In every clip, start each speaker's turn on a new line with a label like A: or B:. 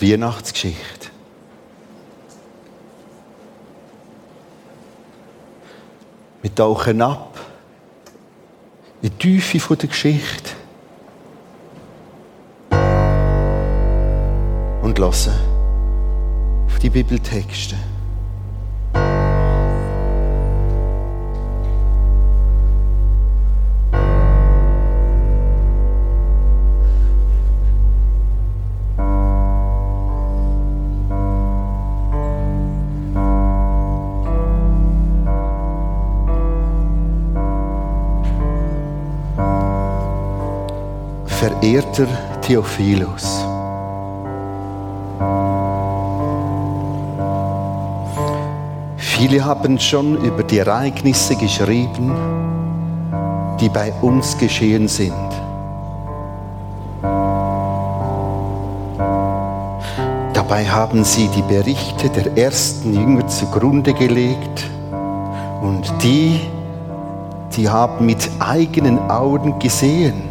A: die Weihnachtsgeschichte. Wir tauchen ab in die Tiefe der Geschichte und hören auf die Bibeltexte. Verehrter Theophilus. Viele haben schon über die Ereignisse geschrieben, die bei uns geschehen sind. Dabei haben sie die Berichte der ersten Jünger zugrunde gelegt und die, die haben mit eigenen Augen gesehen,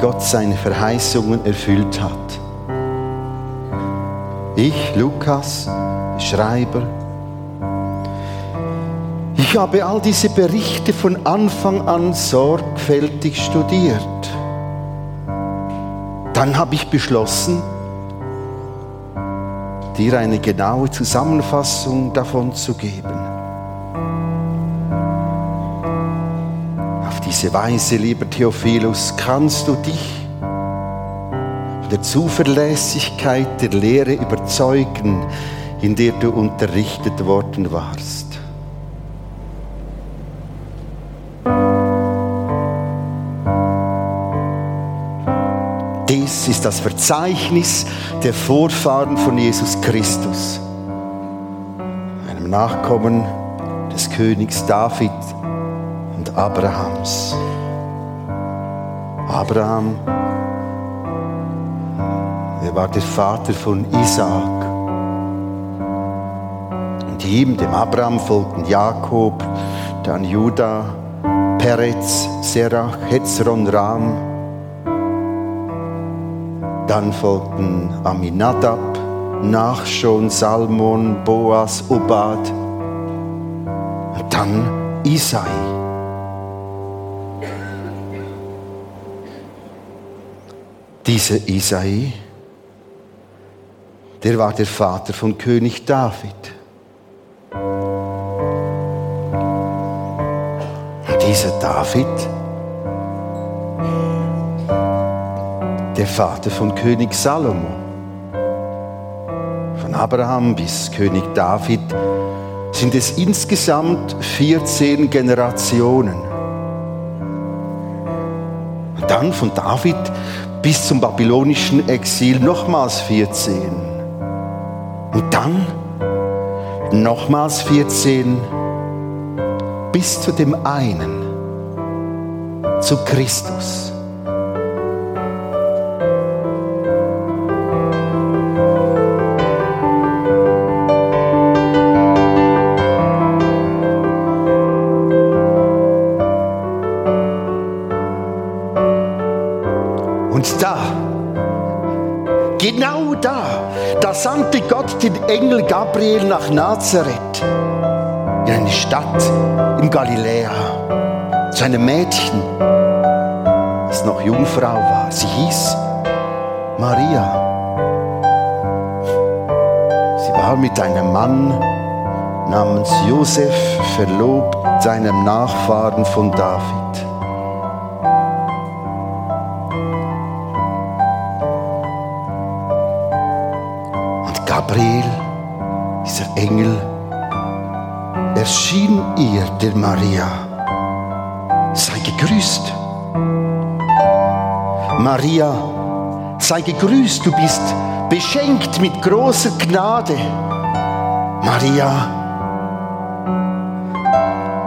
A: Gott seine Verheißungen erfüllt hat. Ich, Lukas, Schreiber, ich habe all diese Berichte von Anfang an sorgfältig studiert. Dann habe ich beschlossen, dir eine genaue Zusammenfassung davon zu geben. Diese Weise, lieber Theophilus, kannst du dich von der Zuverlässigkeit der Lehre überzeugen, in der du unterrichtet worden warst. Dies ist das Verzeichnis der Vorfahren von Jesus Christus, einem Nachkommen des Königs David Abrahams. Abraham, er war der Vater von Isaak. Und ihm, dem Abraham, folgten Jakob, dann Judah, Perez, Serach, Hezron, Ram. Dann folgten Aminadab, Nachschon, Salmon, Boas, Obad. Und dann Isai. Dieser Isai, der war der Vater von König David. Und dieser David, der Vater von König Salomo. Von Abraham bis König David sind es insgesamt 14 Generationen. Und dann von David bis zum babylonischen Exil nochmals 14. Und dann nochmals 14 bis zu dem einen, zu Christus. Gott den Engel Gabriel nach Nazareth, in eine Stadt in Galiläa, zu einem Mädchen, das noch Jungfrau war. Sie hieß Maria. Sie war mit einem Mann namens Josef verlobt, seinem Nachfahren von David. Der Maria. Sei gegrüßt. Maria, sei gegrüßt, du bist beschenkt mit großer Gnade. Maria,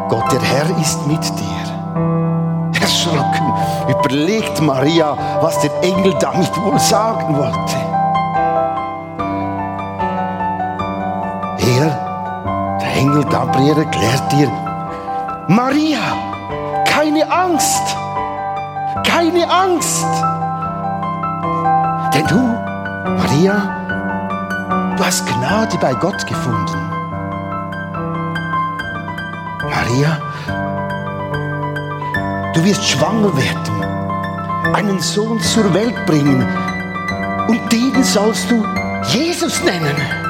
A: Gott der Herr ist mit dir. Erschrocken überlegt Maria, was der Engel damit wohl sagen wollte. Engel Gabriel erklärt dir, Maria, keine Angst, keine Angst. Denn du, Maria, du hast Gnade bei Gott gefunden. Maria, du wirst schwanger werden, einen Sohn zur Welt bringen und den sollst du Jesus nennen.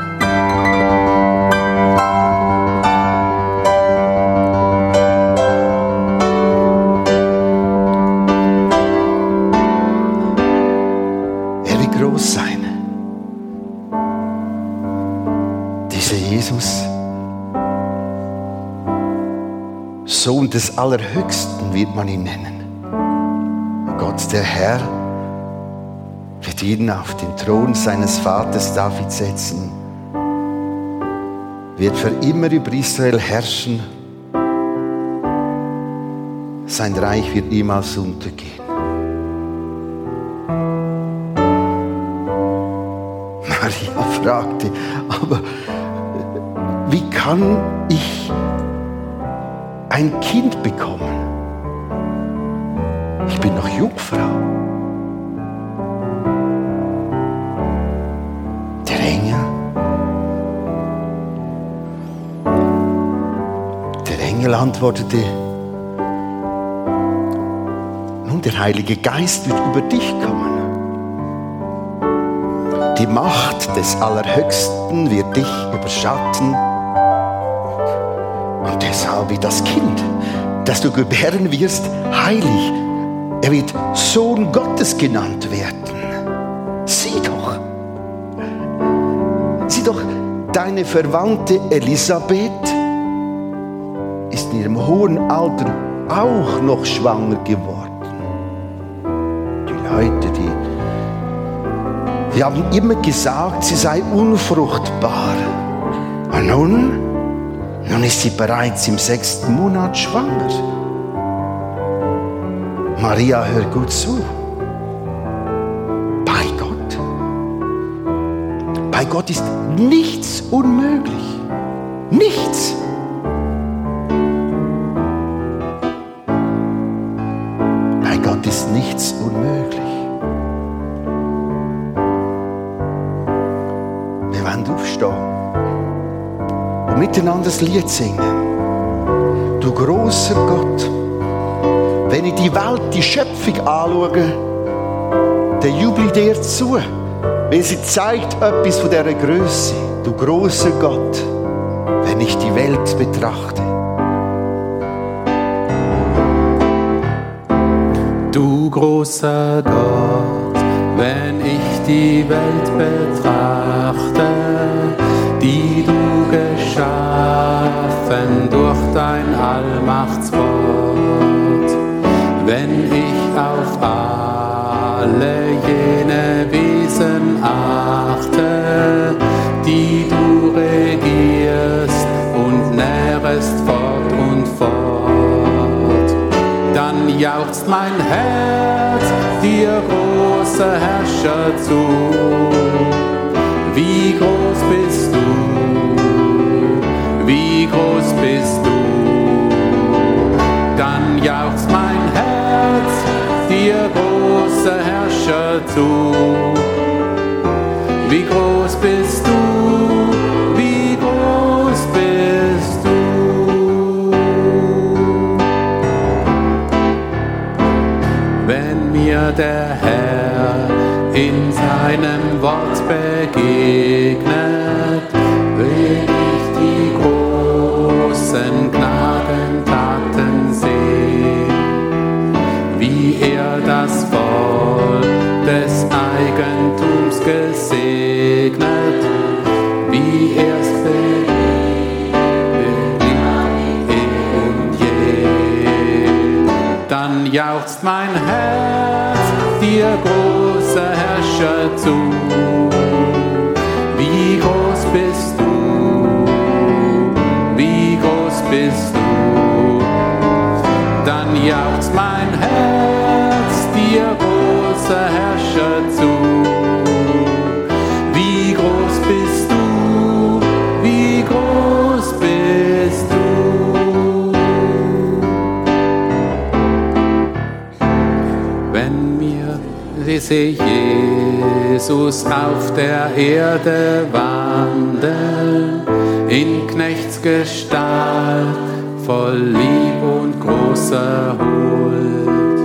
A: Des Allerhöchsten wird man ihn nennen. Gott der Herr wird ihn auf den Thron seines Vaters David setzen, wird für immer über Israel herrschen. Sein Reich wird niemals untergehen. Ein Kind bekommen. Ich bin noch Jungfrau. Der Engel, der Engel antwortete, nun der Heilige Geist wird über dich kommen. Die Macht des Allerhöchsten wird dich überschatten deshalb wird das Kind, das du gebären wirst, heilig. Er wird Sohn Gottes genannt werden. Sieh doch, sieh doch, deine Verwandte Elisabeth ist in ihrem hohen Alter auch noch schwanger geworden. Die Leute, die, die haben immer gesagt, sie sei unfruchtbar. Und nun nun ist sie bereits im sechsten Monat schwanger. Maria, hör gut zu. Bei Gott. Bei Gott ist nichts unmöglich. Nichts. Das Lied singen. Du großer Gott, wenn ich die Welt, die Schöpfung anschaue, dann jubel ich dir zu, weil sie zeigt etwas von dieser Größe. Du großer Gott, wenn ich die Welt betrachte.
B: Du großer Gott, wenn ich die Welt betrachte, die du geschaffen durch dein Allmachtswort. Wenn ich auf alle jene Wesen achte, die du regierst und nährest fort und fort, dann jauchzt mein Herz dir große Herrscher zu. Wie groß groß bist du. Dann jauchzt mein Herz dir große Herrscher zu. Wie groß bist du, wie groß bist du. Wenn mir der Herr in seinem Wort begegnet, Mir sehe Jesus auf der Erde wandeln, in Knechtsgestalt, voll Lieb und großer Huld.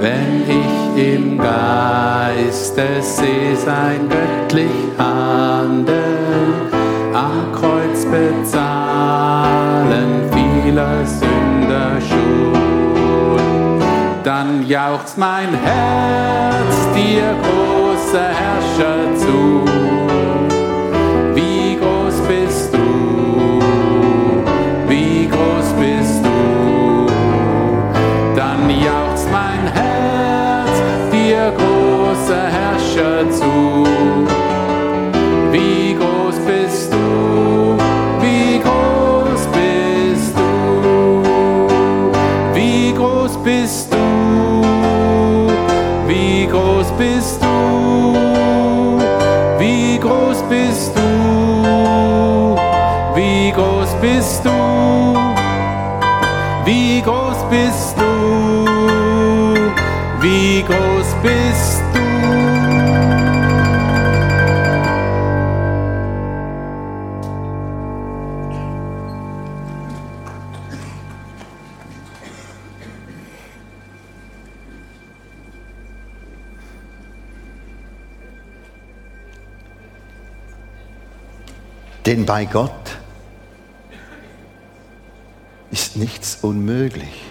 B: Wenn ich im Geiste sehe sein göttlich Handeln, jauchzt mein Herz dir große Herrscher zu.
A: Bei Gott ist nichts unmöglich.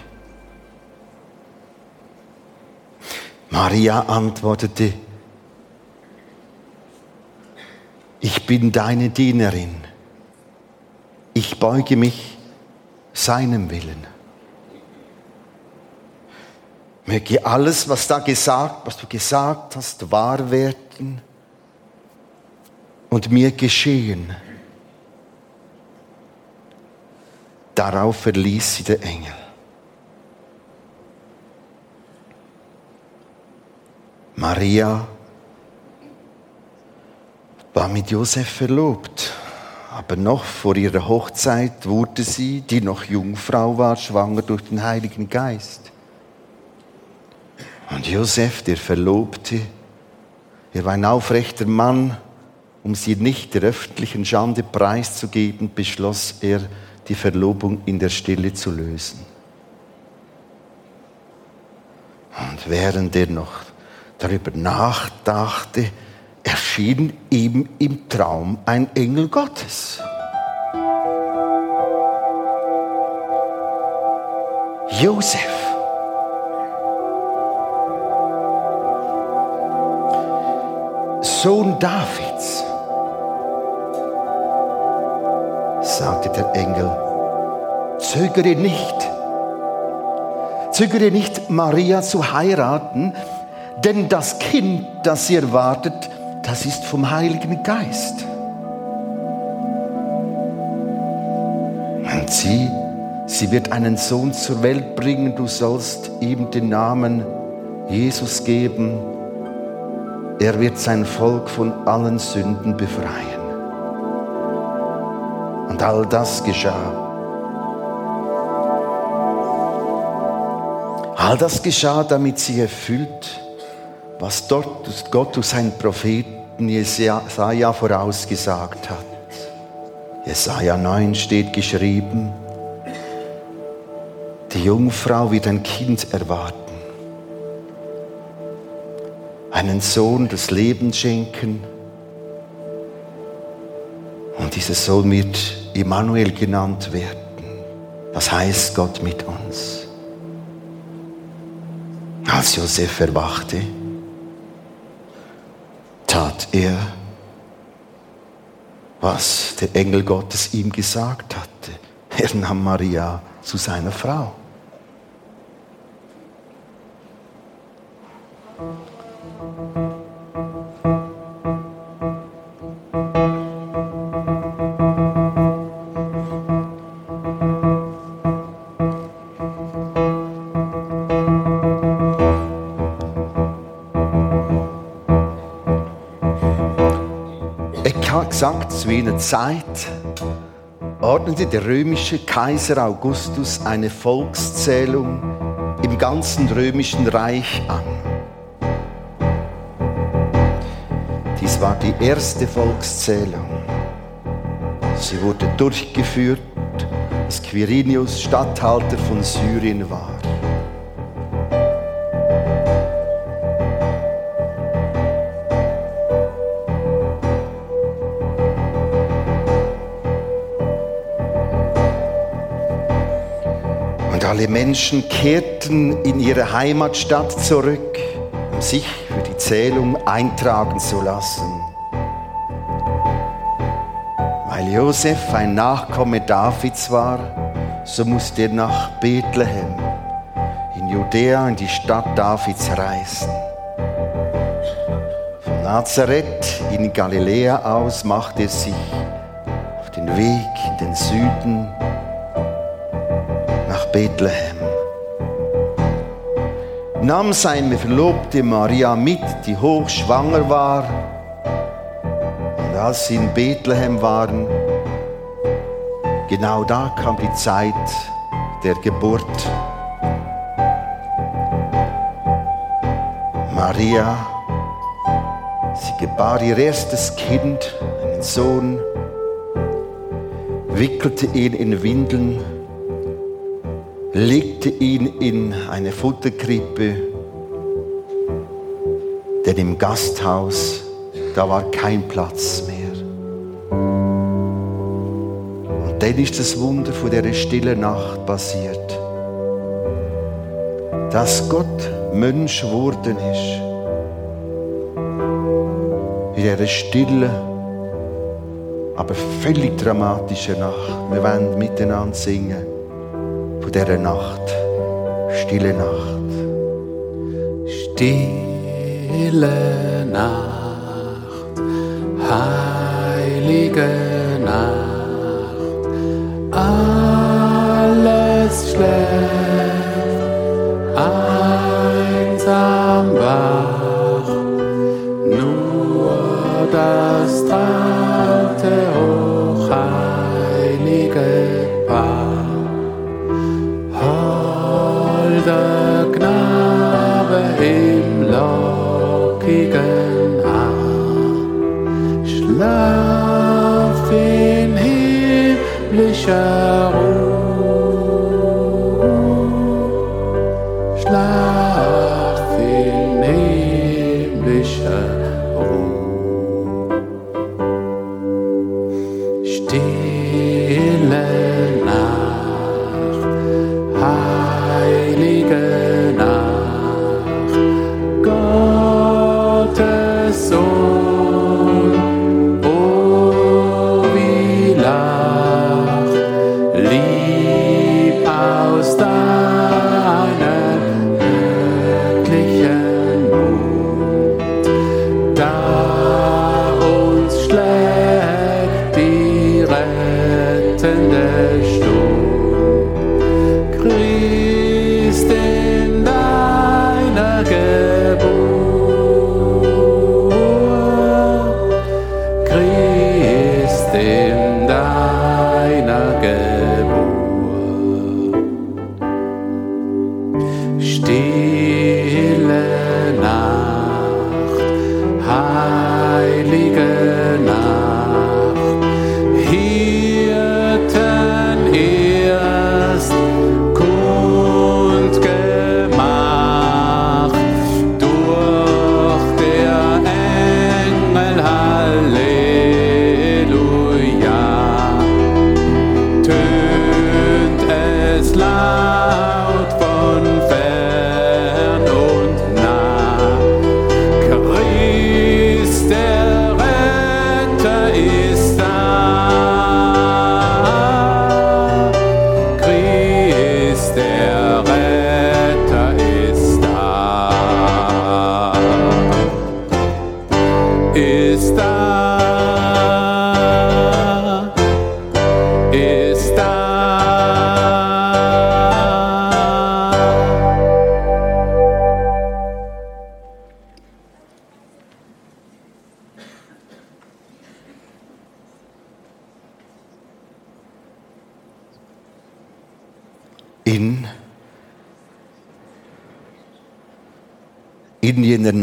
A: Maria antwortete, ich bin deine Dienerin, ich beuge mich seinem Willen. Möge alles, was da gesagt, was du gesagt hast, wahr werden und mir geschehen. Darauf verließ sie der Engel. Maria war mit Josef verlobt, aber noch vor ihrer Hochzeit wurde sie, die noch Jungfrau war, schwanger durch den Heiligen Geist. Und Josef, der Verlobte, er war ein aufrechter Mann, um sie nicht der öffentlichen Schande preiszugeben, beschloss er, die Verlobung in der Stille zu lösen. Und während er noch darüber nachdachte, erschien ihm im Traum ein Engel Gottes. Josef. Sohn Davids, sagte der Engel, zögere nicht, zögere nicht, Maria zu heiraten, denn das Kind, das sie erwartet, das ist vom Heiligen Geist. Und sie, sie wird einen Sohn zur Welt bringen, du sollst ihm den Namen Jesus geben. Er wird sein Volk von allen Sünden befreien. Und all das geschah. All das geschah, damit sie erfüllt, was dort Gott durch seinen Propheten Jesaja vorausgesagt hat. Jesaja 9 steht geschrieben, die Jungfrau wird ein Kind erwarten, einen Sohn des Lebens schenken und dieser Sohn wird Immanuel genannt werden. Das heißt Gott mit uns. Als Josef erwachte, tat er, was der Engel Gottes ihm gesagt hatte. Er nahm Maria zu seiner Frau. aus Wiener Zeit ordnete der römische Kaiser Augustus eine Volkszählung im ganzen römischen Reich an. Dies war die erste Volkszählung. Sie wurde durchgeführt, als Quirinius Statthalter von Syrien war. Und alle Menschen kehrten in ihre Heimatstadt zurück, um sich für die Zählung eintragen zu lassen. Weil Josef ein Nachkomme Davids war, so musste er nach Bethlehem in Judäa in die Stadt Davids reisen. Von Nazareth in Galiläa aus machte er sich auf den Weg in den Süden Bethlehem. Nahm seine Verlobte Maria mit, die hochschwanger war. Und als sie in Bethlehem waren, genau da kam die Zeit der Geburt. Maria, sie gebar ihr erstes Kind, einen Sohn, wickelte ihn in Windeln, legte ihn in eine Futterkrippe, denn im Gasthaus, da war kein Platz mehr. Und dann ist das Wunder von der stillen Nacht passiert, dass Gott Mensch geworden ist. In dieser stillen, aber völlig dramatischen Nacht. Wir wollen miteinander singen dieser Nacht, stille Nacht.
B: Stille Nacht, heilige Nacht, alles schläft,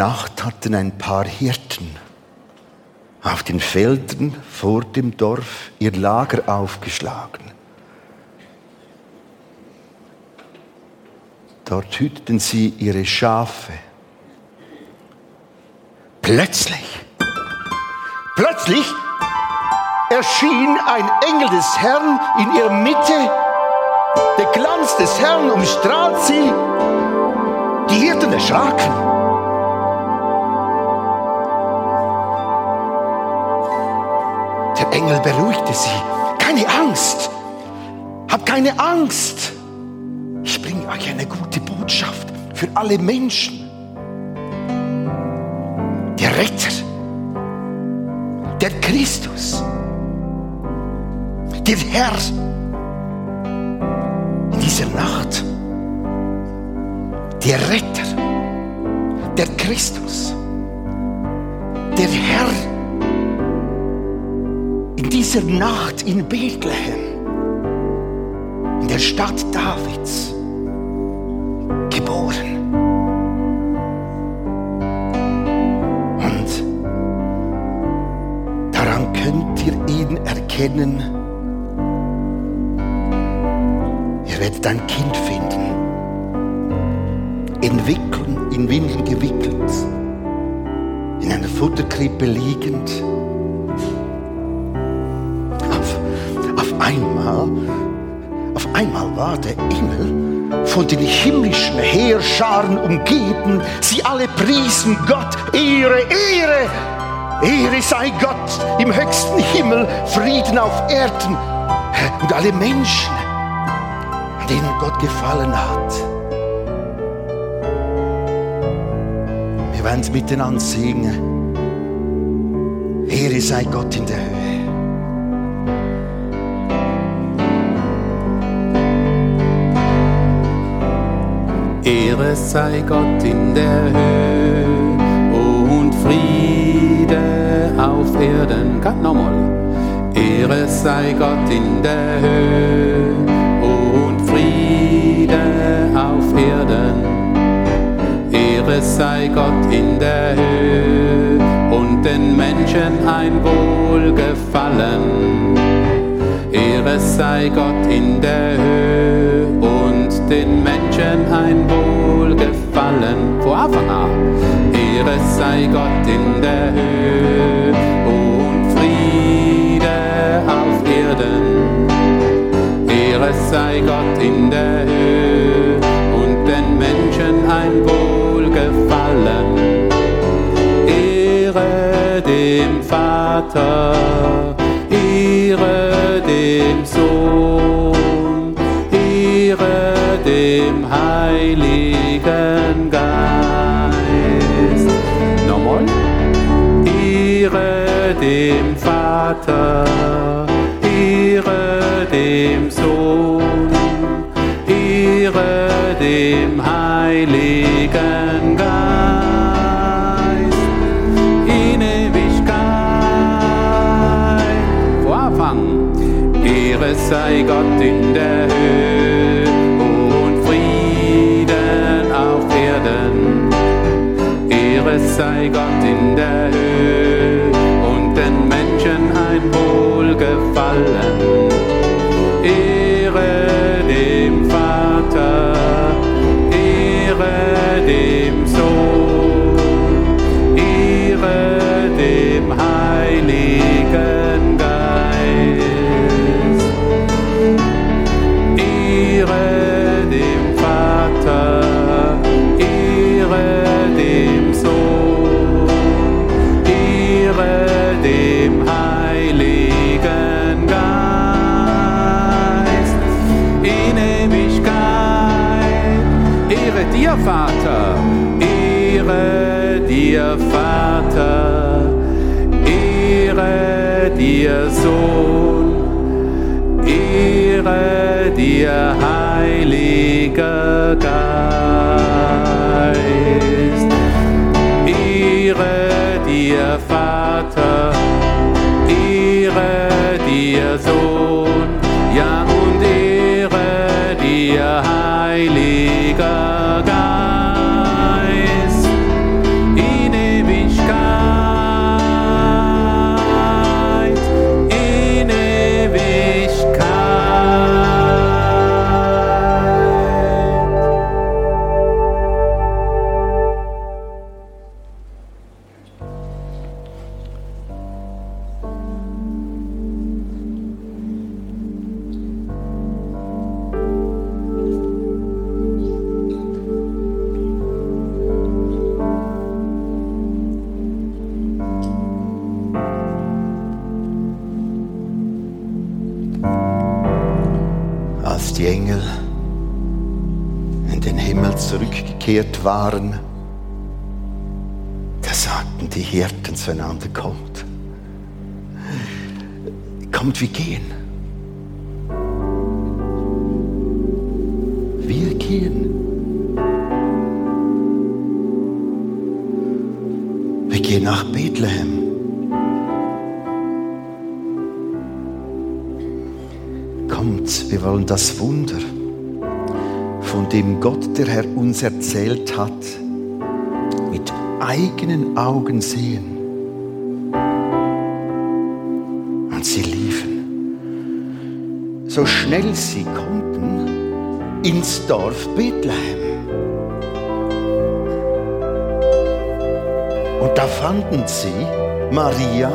B: Nacht
A: hatten ein paar Hirten auf den Feldern vor dem Dorf ihr Lager aufgeschlagen. Dort hüteten sie ihre Schafe. Plötzlich, plötzlich erschien ein Engel des Herrn in ihrer Mitte. Der Glanz des Herrn umstrahlt sie. Die Hirten erschraken. Der Engel beruhigte sie. Keine Angst. Hab keine Angst. Ich bringe euch eine gute Botschaft für alle Menschen. Der Retter, der Christus, der Herr in dieser Nacht, der Retter, der Christus, der Herr dieser Nacht in Bethlehem, in der Stadt Davids, geboren. Und daran könnt ihr ihn erkennen. Ihr werdet ein Kind finden, in Wickeln, in Windeln gewickelt, in einer Futterkrippe liegend. Der Engel von den himmlischen Heerscharen umgeben. Sie alle priesen Gott, Ehre, Ehre. Ehre sei Gott im höchsten Himmel, Frieden auf Erden und alle Menschen, an denen Gott gefallen hat. Wir werden es miteinander singen. Ehre sei Gott in der Höhe.
B: Ehre sei Gott in der Höhe und Friede auf Erden. Kann nochmal. Ehre sei Gott in der Höhe und Friede auf Erden. Ehre sei Gott in der Höhe und den Menschen ein Wohlgefallen. Ehre sei Gott in der Höhe den Menschen ein Wohlgefallen. Vor Anfang an. Ehre sei Gott in der Höhe und Friede auf Erden. Ehre sei Gott in der Höhe und den Menschen ein Wohlgefallen. Ehre dem Vater, Ehre dem Sohn, Ehre dem Heiligen Geist. Nochmal. Ehre dem Vater, Ehre dem Sohn, Ehre dem Heiligen Geist. Sei Gott in der Höhe sei Gott in der Höhe und den Menschen ein Wohlgefallen. Ehre dem Vater, Ehre dem Sohn,
A: waren, da sagten die Hirten zueinander, kommt, kommt, wir gehen. Wir gehen. Wir gehen nach Bethlehem. Kommt, wir wollen das Wunder, von dem Gott, der Herr, uns erzählt hat, mit eigenen Augen sehen. Und sie liefen, so schnell sie konnten, ins Dorf Bethlehem. Und da fanden sie Maria,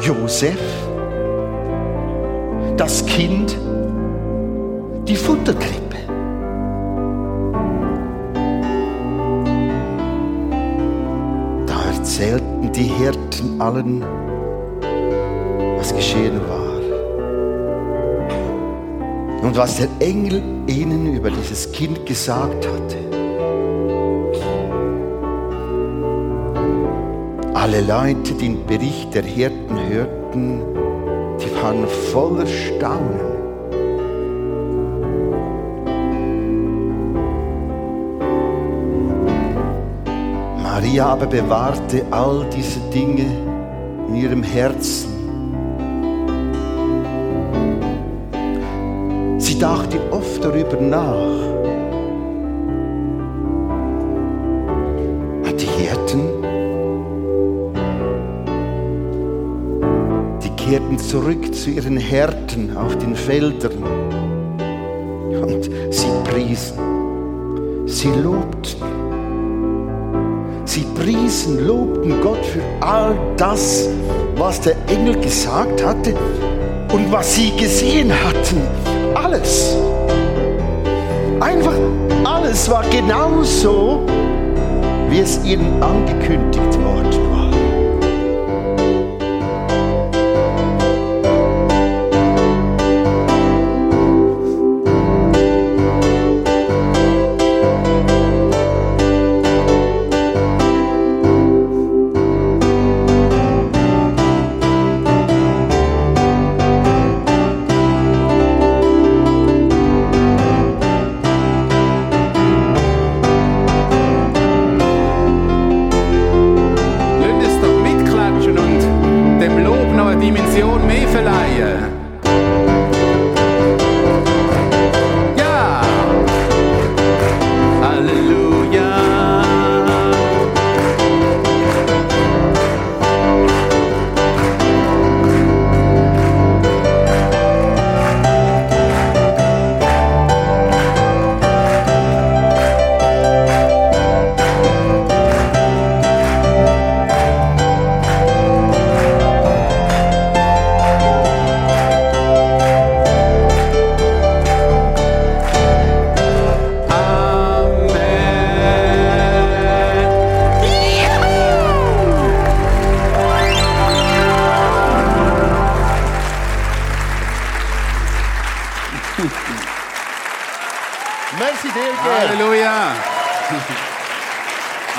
A: Josef, das Kind, Futterkrippe. Da erzählten die Hirten allen, was geschehen war. Und was der Engel ihnen über dieses Kind gesagt hatte. Alle Leute, die den Bericht der Hirten hörten, die waren voller Staunen. Maria aber bewahrte all diese Dinge in ihrem Herzen. Sie dachte oft darüber nach. Die Hirten, die kehrten zurück zu ihren Härten auf den Feldern. Und sie priesen, sie lobten. Sie priesen, lobten Gott für all das, was der Engel gesagt hatte und was sie gesehen hatten. Alles. Einfach alles war genauso, wie es ihnen angekündigt worden war.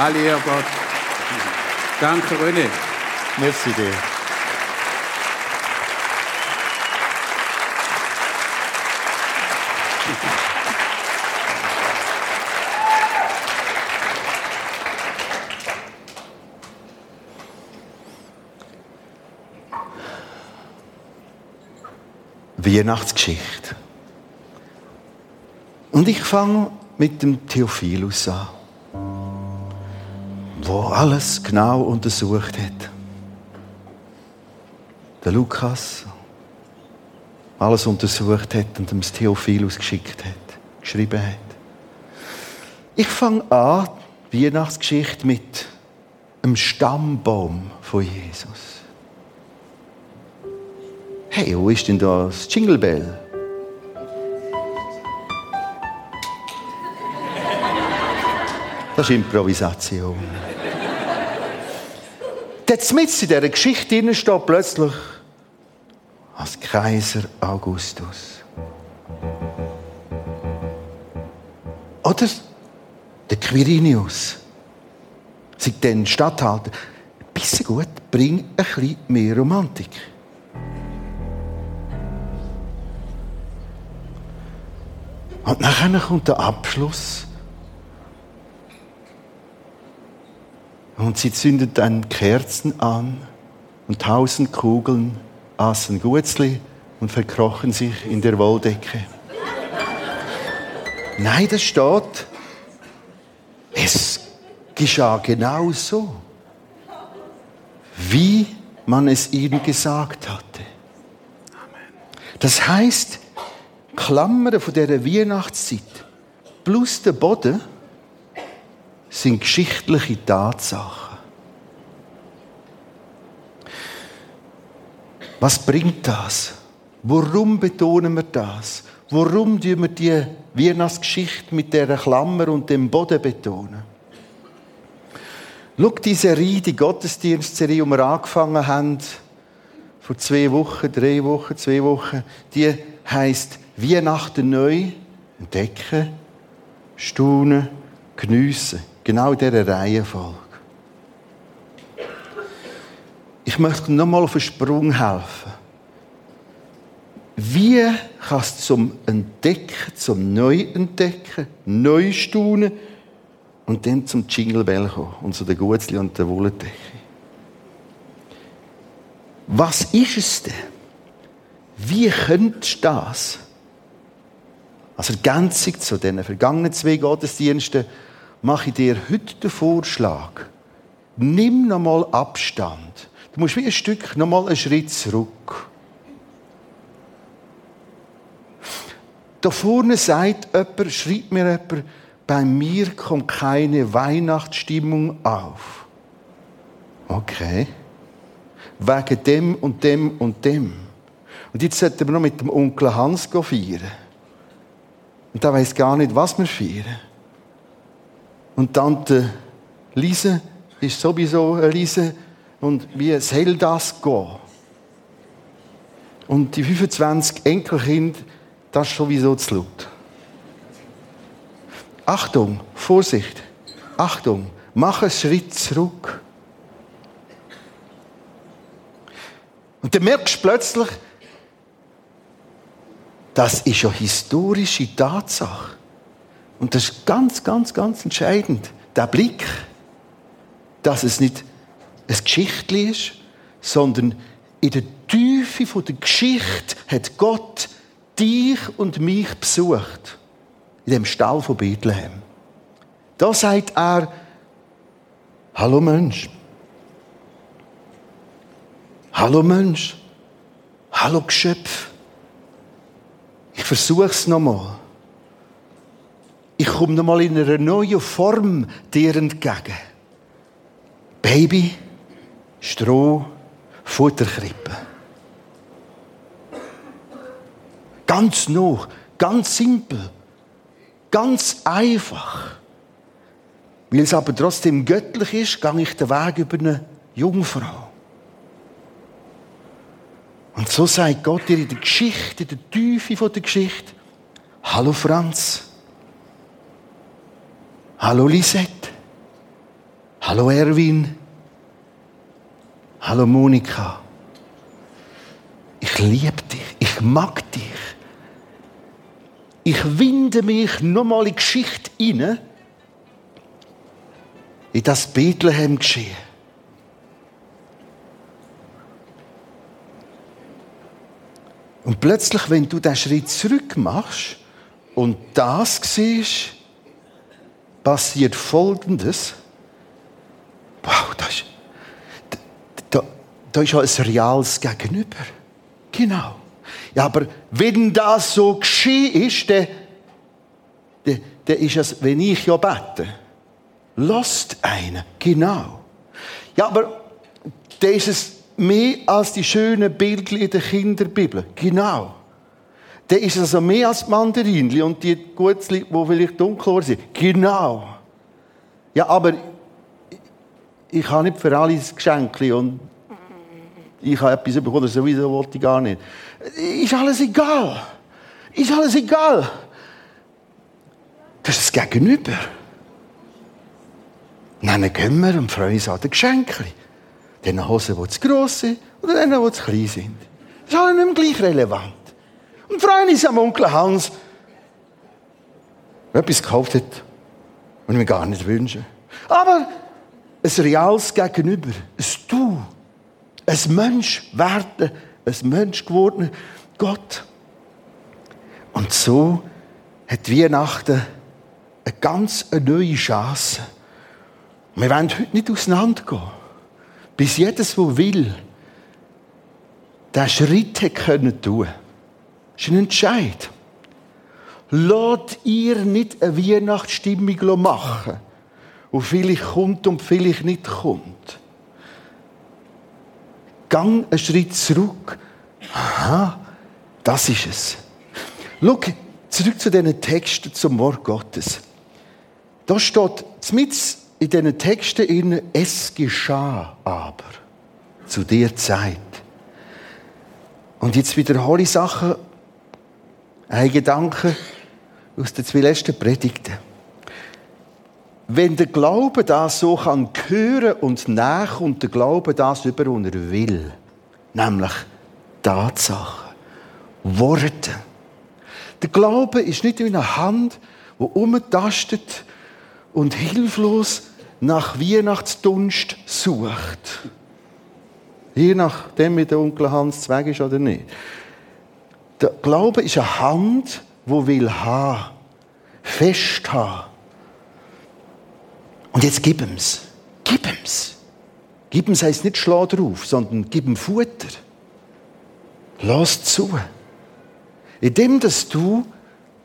B: Alle Ehre Gott. Danke, René.
A: Merci dir. Weihnachtsgeschichte. Und ich fange mit dem Theophilus an, wo alles genau untersucht hat. Der Lukas alles untersucht hat und dem Theophilus geschickt hat, geschrieben hat. Ich fange an, die Weihnachtsgeschichte mit einem Stammbaum von Jesus. Hey, wo ist denn das Jingle Bell? Das ist Improvisation. Jetzt mit in dieser Geschichte drin steht plötzlich als Kaiser Augustus. Oder der Quirinius. Sei dann Stadthalter. Ein bisschen gut, bring ein bisschen mehr Romantik. Und nachher kommt der Abschluss. Und sie zündet dann Kerzen an und tausend Kugeln aßen Gutzli und verkrochen sich in der Wolldecke. Nein, das steht, es geschah genau so, wie man es ihnen gesagt hatte. Das heißt, Klammern von dieser Weihnachtszeit plus der Boden sind geschichtliche Tatsachen. Was bringt das? Warum betonen wir das? Warum tun wir die Weihnachtsgeschichte mit der Klammer und dem Boden betonen? Schau, die Serie, die Gottesdienstserie, die wir angefangen haben, vor zwei Wochen, drei Wochen, zwei Wochen, die heißt Weihnachten neu entdecken, staunen, geniessen. Genau in dieser Reihenfolge. Ich möchte noch mal auf den Sprung helfen. Wie kannst du zum Entdecken, zum Neuentdecken, Neustaunen und dann zum Jingle Bell kommen und zu den Gutzli und der Wolldecke? Was ist es denn? Wie könntest du das? Als Ergänzung zu den vergangenen zwei Gottesdiensten mache ich dir heute den Vorschlag. Nimm nochmal Abstand. Du musst wie ein Stück nochmal einen Schritt zurück. Da vorne sagt jemand, schreibt mir jemand, bei mir kommt keine Weihnachtsstimmung auf. Okay. Wegen dem und dem und dem. Und jetzt sollten wir noch mit dem Onkel Hans feiern. Und der weiß gar nicht, was wir feiern. Und Tante Lise ist sowieso eine Lise. Und wie soll das gehen? Und die 25 Enkelkinder, das ist sowieso zu laut. Achtung, Vorsicht, Achtung, mach einen Schritt zurück. Und dann merkst du plötzlich, das ist ja historische Tatsache. Und das ist ganz, ganz, ganz entscheidend. Der Blick, dass es nicht ein Geschichtli ist, sondern in der Tiefe der Geschichte hat Gott dich und mich besucht. In dem Stall von Bethlehem. Da sagt er, Hallo Mensch. Hallo Mensch. Hallo Geschöpf. Ich versuche es nochmal. Ich komme nochmal in einer neuen Form dir entgegen. Baby, Stroh, Futterkrippe. Ganz noch, ganz simpel, ganz einfach. Weil es aber trotzdem göttlich ist, gehe ich den Weg über eine Jungfrau. Und so sagt Gott dir in der Geschichte, in der Tiefe der Geschichte, Hallo Franz. Hallo Lisette. Hallo Erwin. Hallo Monika. Ich liebe dich. Ich mag dich. Ich winde mich nochmal in die Geschichte hinein, in das Bethlehem geschehen. Und plötzlich, wenn du den Schritt zurück machst und das siehst, passiert Folgendes. Wow, das ist, da, da ist ja ein reales Gegenüber. Genau. Ja, aber wenn das so geschehen ist, dann, dann, dann ist es, wenn ich ja bete, lasst einen. Genau. Ja, aber dann ist es mehr als die schönen Bilder in der Kinderbibel. Genau. Dann ist es also mehr als die Mandarinli und die Gutzli, die vielleicht dunkel sind. Genau. Ja, aber ich habe nicht für alle Geschenke und ich habe etwas bekommen, das sowieso wollte ich gar nicht. Ist alles egal. Ist alles egal. Das ist das Gegenüber. Dann gehen wir und freuen uns an den Geschenken. Den Hosen, die zu gross sind, oder denen, die zu klein sind. Das ist alles nicht mehr gleich relevant. Und freuen uns am Onkel Hans, der etwas gekauft hat, was wir gar nicht wünschen. Aber ein reales Gegenüber, ein Du, ein Mensch werden, ein Mensch geworden, Gott. Und so hat Weihnachten eine ganz neue Chance. Wir wollen heute nicht auseinandergehen. Bis jedes, der will, diesen Schritt hat können. Das ist ein Entscheid. Lasst ihr nicht eine Weihnachtsstimmung machen, wo vielleicht kommt und vielleicht nicht kommt. Gang einen Schritt zurück. Aha, das ist es. Schau, zurück zu diesen Texten zum Wort Gottes. Da steht mit in diesen Texten in es geschah aber zu der Zeit. Und jetzt wiederhole ich Sachen, ein Gedanke aus den zwei letzten Predigten. Wenn der Glaube das so kann hören und nach und der Glaube das über und er will, nämlich Tatsachen, Worte. Der Glaube ist nicht wie eine Hand, die umtastet und hilflos nach Weihnachtsdunst sucht. Je nachdem, wie der Onkel Hans Zweig ist oder nicht. Der Glaube ist eine Hand, die will haben, fest haben. Und jetzt gib ihm's. Gib ihm's. Gib ihm heisst nicht schlag drauf, sondern gib ihm Futter. Lass zu. Indem, dass du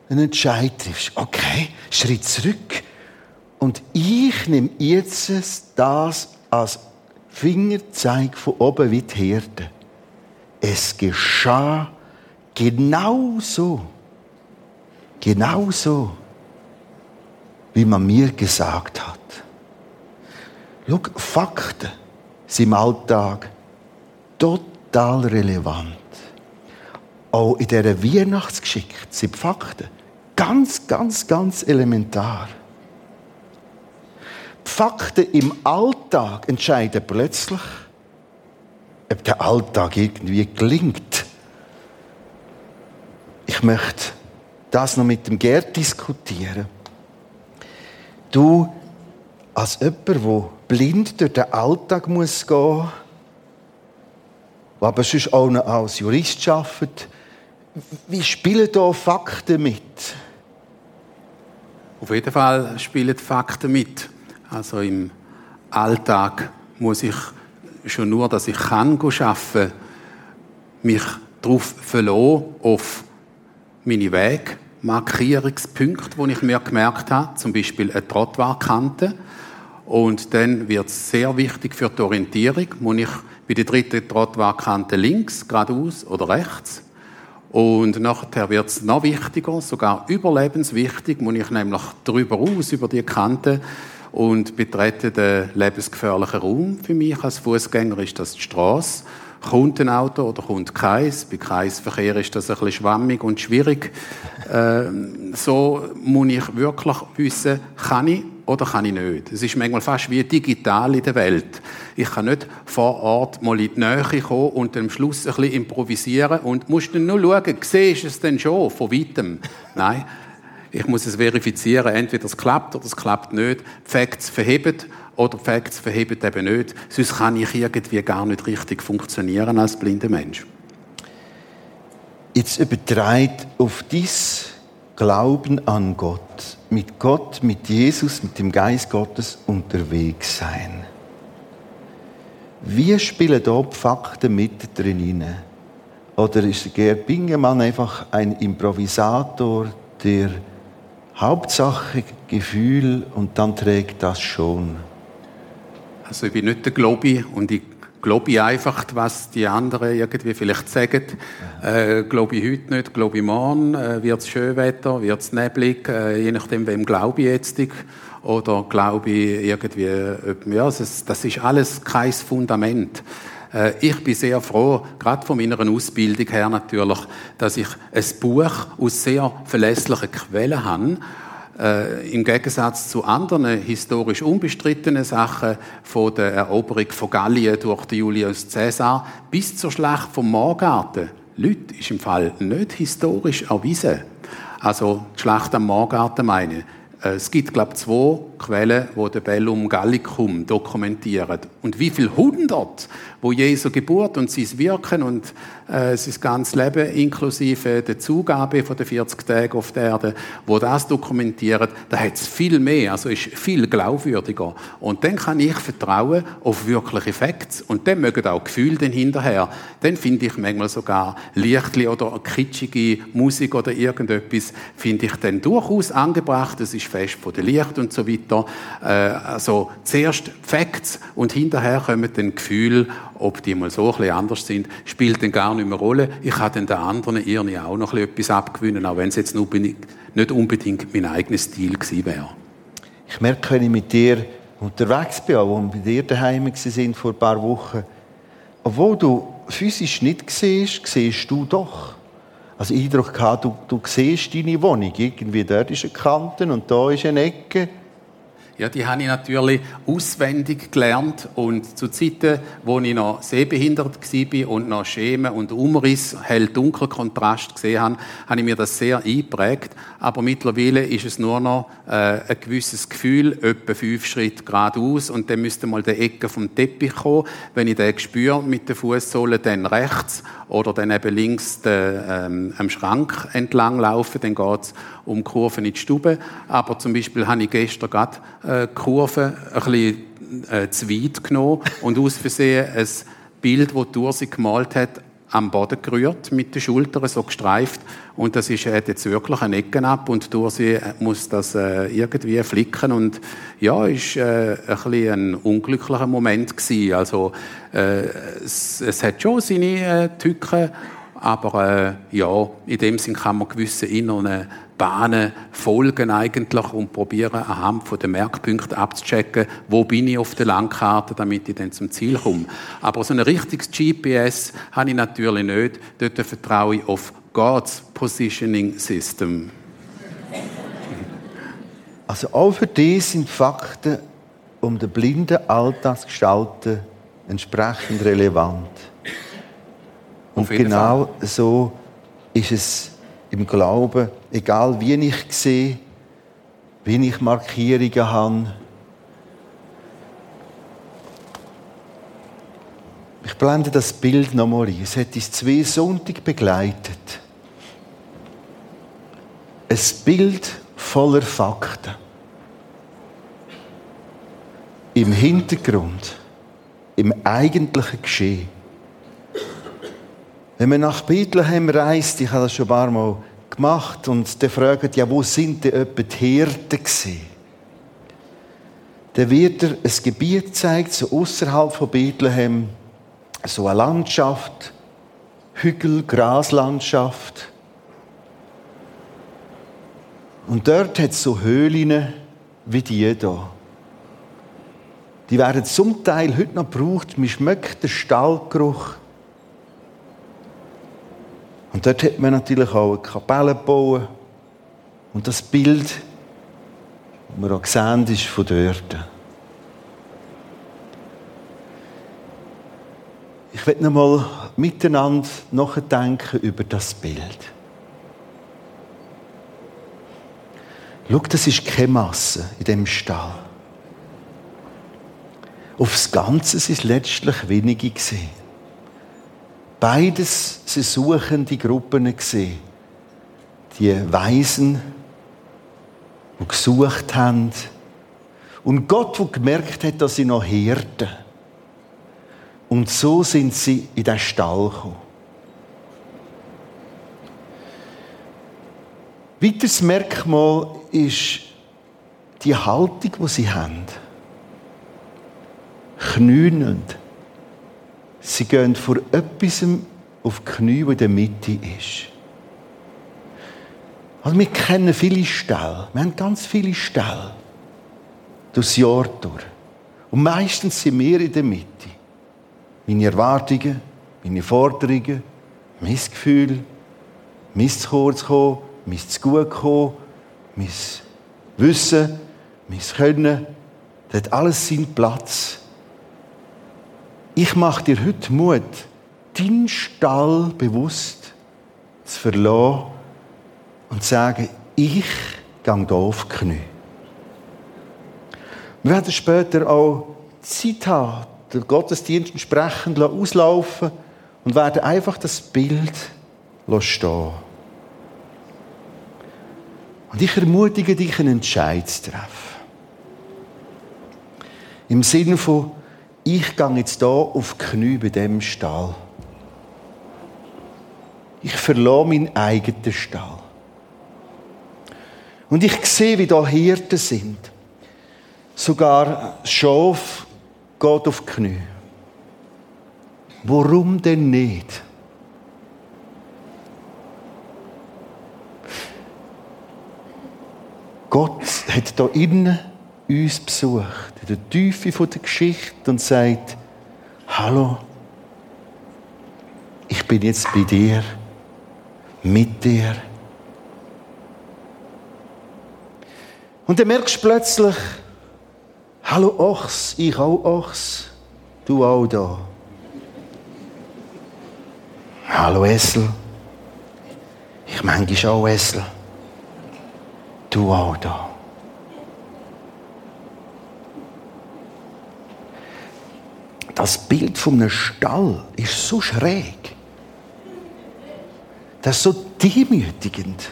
A: einen Entscheid triffst. Okay, Schritt zurück. Und ich nehme jetzt das als Fingerzeig von oben wie die Herde. Es geschah genau so. Genau so, wie man mir gesagt hat. Schau, Fakten sind im Alltag total relevant. Auch in dieser Weihnachtsgeschichte sind Fakten ganz, ganz, ganz elementar. Die Fakten im Alltag entscheiden plötzlich, ob der Alltag irgendwie gelingt. Ich möchte das noch mit dem Gerd diskutieren. Du, als jemand, der blind durch den Alltag muss gehen muss, aber sonst auch noch als Jurist arbeitet, wie spielen da Fakten mit?
B: Auf jeden Fall spielen Fakten mit. Also im Alltag muss ich schon nur, dass ich kann arbeiten, mich darauf verlassen, auf meine Wegmarkierungspunkte, die ich mir gemerkt habe, zum Beispiel eine Trottoirkante. Und dann wird es sehr wichtig für die Orientierung, muss ich bei der dritten Trottoirkante links, geradeaus oder rechts. Und nachher wird es noch wichtiger, sogar überlebenswichtig, muss ich nämlich drüber aus, über die Kante und betrete den lebensgefährlichen Raum. Für mich als Fußgänger ist das die Straße. Kommt ein Auto oder kommt keins? Bei Kreisverkehr ist das ein bisschen schwammig und schwierig. Äh, so muss ich wirklich wissen, kann ich oder kann ich nicht. Es ist manchmal fast wie digital in der Welt. Ich kann nicht vor Ort mal in die Nähe kommen und am Schluss ein bisschen improvisieren und muss dann nur schauen, siehst du es denn schon von weitem? Nein, ich muss es verifizieren, entweder es klappt oder es klappt nicht. Facts verheben oder Facts verheben eben nicht. Sonst kann ich irgendwie gar nicht richtig funktionieren als blinder Mensch.
A: Jetzt übertreibt auf dies Glauben an Gott, mit Gott, mit Jesus, mit dem Geist Gottes unterwegs sein. Wie spielen da die Fakten mit drin? Oder ist Gerd Bingemann einfach ein Improvisator, der Hauptsache Gefühl und dann trägt das schon.
B: Also ich bin nicht der Globi und ich glaube einfach, was die anderen irgendwie vielleicht sagen. Äh, glaube ich heute nicht, glaube ich morgen. Äh, wird es Schönwetter, wird es neblig, äh, je nachdem, wem glaube ich jetzt. Oder glaube ich irgendwie, ja, das, das ist alles kein Fundament. Äh, ich bin sehr froh, gerade von meiner Ausbildung her natürlich, dass ich ein Buch aus sehr verlässlichen Quellen habe, äh, im Gegensatz zu anderen historisch unbestrittenen Sachen von der Eroberung von Gallien durch den Julius Caesar bis zur Schlacht vom Morgarten, Leute, ist im Fall nicht historisch erwiesen. Also die Schlacht am Morgarten meine äh, es gibt, glaube ich, zwei Quellen, die den Bellum Gallicum dokumentieren. Und wie viele hundert wo Jesu Geburt und sein Wirken und äh, sein ganzes Leben inklusive der Zugabe von den 40 Tagen auf der Erde, wo das dokumentiert, da hat es viel mehr, also ist viel glaubwürdiger. Und dann kann ich vertrauen auf wirkliche Facts und dann mögen auch Gefühle hinterher. Dann finde ich manchmal sogar Lichtli oder kitschige Musik oder irgendetwas finde ich dann durchaus angebracht. Das ist fest von der Licht und so weiter. Äh, also zuerst Facts und hinterher kommen dann Gefühle ob die mal so ein bisschen anders sind, spielt dann gar nicht mehr Rolle. Ich kann dann den anderen irgendwie auch noch etwas abgewinnen, auch wenn es jetzt nicht unbedingt mein eigener Stil gewesen wäre.
A: Ich merke, wenn ich mit dir unterwegs bin, auch wir bei dir daheim sind vor ein paar Wochen, obwohl du physisch nicht siehst, siehst du doch. Also Eindruck gehabt, du, du siehst deine Wohnung. Irgendwie dort ist eine Kante und da ist eine Ecke.
B: Ja, die habe ich natürlich auswendig gelernt und zu Zeiten, wo ich noch sehbehindert war und noch Schemen und Umriss, hell-dunkel Kontrast gesehen habe, habe ich mir das sehr eingeprägt. Aber mittlerweile ist es nur noch äh, ein gewisses Gefühl, etwa fünf Schritte geradeaus und dann müsste mal der Ecke vom Teppich kommen. Wenn ich den spüre mit der Fußsohle, dann rechts oder dann eben links den, ähm, am Schrank entlang laufen, dann geht es um Kurven in die Stube. Aber zum Beispiel habe ich gestern gerade äh, Kurve ein bisschen äh, zu weit genommen und aus Versehen ein Bild, das Dursi gemalt hat, am Boden gerührt, mit den Schultern so gestreift. Und das ist, hat jetzt wirklich eine Ecke ab und Dursi muss das äh, irgendwie flicken. Und ja, ist äh, ein bisschen ein unglücklicher Moment gewesen. Also, äh, es, es hat schon seine äh, Tücken, aber äh, ja, in dem Sinn kann man gewisse inneren Bahnen folgen eigentlich und probieren anhand von den Merkpunkten abzuchecken, wo bin ich auf der Landkarte, damit ich dann zum Ziel komme. Aber so ein richtiges GPS habe ich natürlich nicht. Dort vertraue ich auf God's Positioning System.
A: Also auch für die sind Fakten um den blinden Alltag zu gestalten entsprechend relevant. Und genau Fall. so ist es im Glauben, egal wie ich sehe, wie ich Markierungen habe. Ich blende das Bild nochmal ein. Es hat uns zwei Sonntage begleitet. Ein Bild voller Fakten. Im Hintergrund, im eigentlichen Geschehen. Wenn man nach Bethlehem reist, ich habe das schon ein paar Mal gemacht, und dann fragt, ja, wo sind denn etwa die Hirten gewesen? Dann wird er ein Gebiet gezeigt, so außerhalb von Bethlehem, so eine Landschaft, Hügel, Graslandschaft. Und dort hat es so Höhlen wie die hier. Die werden zum Teil heute noch gebraucht. Man schmeckt den Stallgeruch. Und dort hat man natürlich auch eine Kapelle gebaut. Und das Bild, das wir auch sehen, ist von dort. Ich werde noch mal miteinander nachdenken über das Bild. Schau, das ist keine Masse in dem Stall. Aufs Ganze sind letztlich wenige gesehen. Beides sie suchende Gruppen gesehen. Die Weisen, die gesucht haben. Und Gott, der gemerkt hat, dass sie noch Hirten. Und so sind sie in den Stall gekommen. Weiteres Merkmal ist die Haltung, die sie haben. Knünend Sie gehen vor etwas auf die Knie, das in der Mitte ist. Also wir kennen viele Ställe. Wir haben ganz viele Ställe. Durchs Jahr durch. Und meistens sind wir in der Mitte. Meine Erwartungen, meine Forderungen, mein Gefühl, mein zu kurz kommen, mein zu gut kommen, mein Wissen, mein Können, das hat alles seinen Platz. Ich mache dir heute Mut, deinen Stall bewusst zu verlassen und zu sagen, ich gehe hier auf die Knie. Wir werden später auch Zeit haben, den Gottesdienst entsprechend auslaufen und werden einfach das Bild stehen Und ich ermutige dich, einen Entscheid zu treffen. Im Sinne von, ich gehe jetzt hier auf Knie bei diesem Stall. Ich verlasse meinen eigenen Stall. Und ich sehe, wie da Hirten sind. Sogar Schaf geht auf Knie. Warum denn nicht? Gott hat da innen uns besucht, der Tiefe der Geschichte und sagt, hallo, ich bin jetzt bei dir, mit dir. Und dann merkst du plötzlich, hallo Ochs, ich auch Ochs, du auch da. Hallo Essel, ich manchmal auch Essel, du auch da. Das Bild von einem Stall ist so schräg. Das ist so demütigend.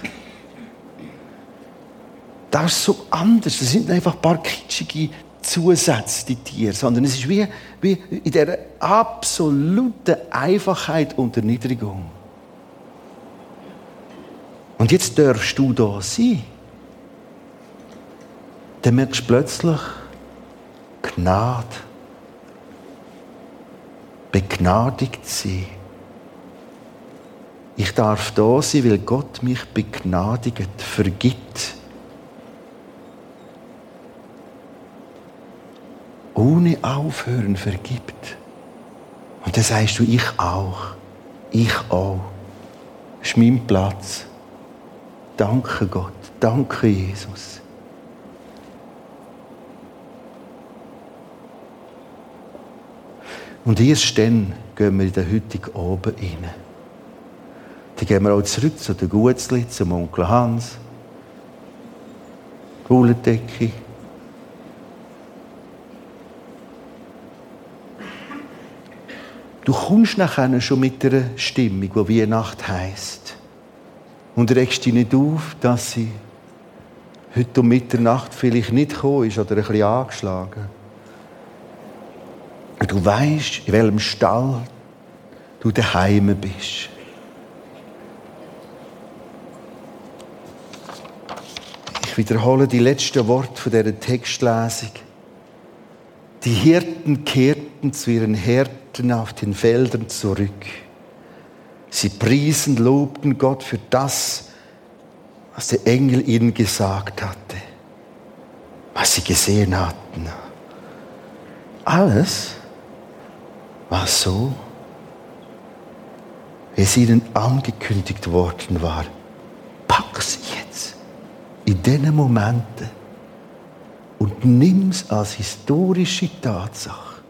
A: Das ist so anders. Das sind einfach ein paar kitschige Zusätze, die Tiere, sondern es ist wie, wie in der absoluten Einfachheit und Erniedrigung. Und jetzt darfst du da sein. Dann merkst du plötzlich Gnade begnadigt sein. Ich darf da sein, weil Gott mich begnadigt, vergibt. Ohne Aufhören vergibt. Und dann sagst du, ich auch. Ich auch. Das ist mein Platz. Danke Gott. Danke Jesus. Und erst dann gehen wir in den heutigen Abend rein. Dann gehen wir auch zurück zu den Gutzli, zum Onkel Hans, Wolendecke. Du kommst nachher schon mit einer Stimmung, die Weihnacht heisst. Und regst dich nicht auf, dass sie heute um Mitternacht vielleicht nicht gekommen ist oder ein bisschen angeschlagen. Du weißt, in welchem Stall du daheim bist. Ich wiederhole die letzten Worte von dieser Textlesung. Die Hirten kehrten zu ihren Härten auf den Feldern zurück. Sie priesen, lobten Gott für das, was der Engel ihnen gesagt hatte, was sie gesehen hatten. Alles war so, wie es ihnen angekündigt worden war. Pack es jetzt in diesen Momenten und nimm es als historische Tatsache.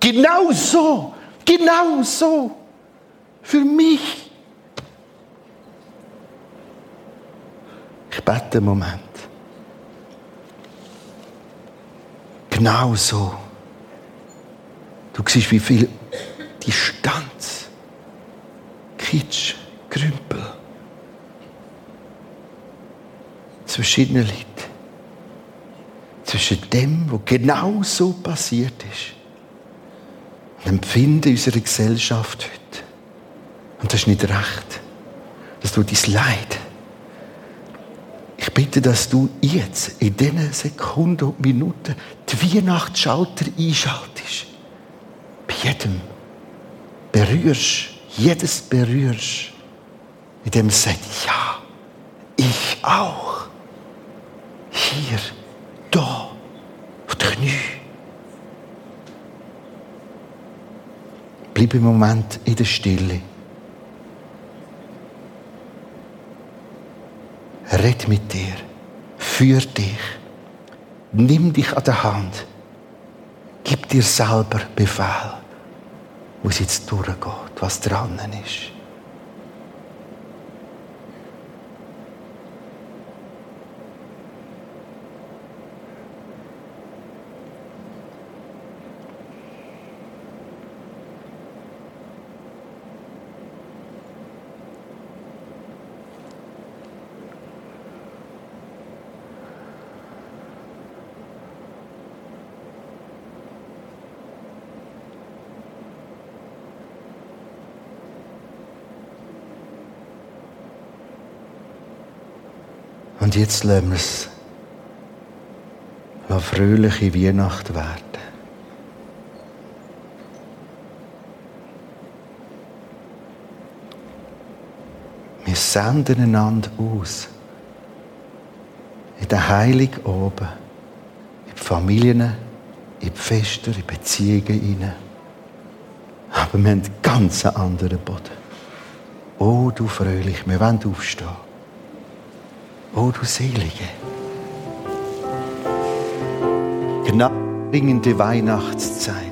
A: Genau so, genau so. Für mich. Ich bete einen Moment. Genau so. Du siehst, wie viel Distanz, Kitsch, Krümpel zwischen ihnen liegt. Zwischen dem, was genau so passiert ist, und Empfinden unserer Gesellschaft heute. Und das ist nicht recht. Das tut dein Leid. Ich bitte, dass du jetzt, in diesen Sekunden und Minuten, die Weihnachtsschalter einschaltest. Bei jedem berührst, jedes berührst, in dem sagt, ja, ich auch. Hier, da, auf die Knie. Bleib im Moment in der Stille. Red mit dir. Führ dich.
B: Nimm dich an der Hand. Gib dir selber Befehl, es jetzt durchgeht, was dran ist. Und jetzt lassen wir es eine fröhliche Weihnacht werden. Wir senden einander aus. In den Heiligen oben, in die Familien, in die Feste, in die Beziehungen hinein. Aber wir haben einen ganz anderen Boden. Oh, du fröhlich, wir wollen aufstehen. Oh, du Selige. Gnadenbringende Weihnachtszeit.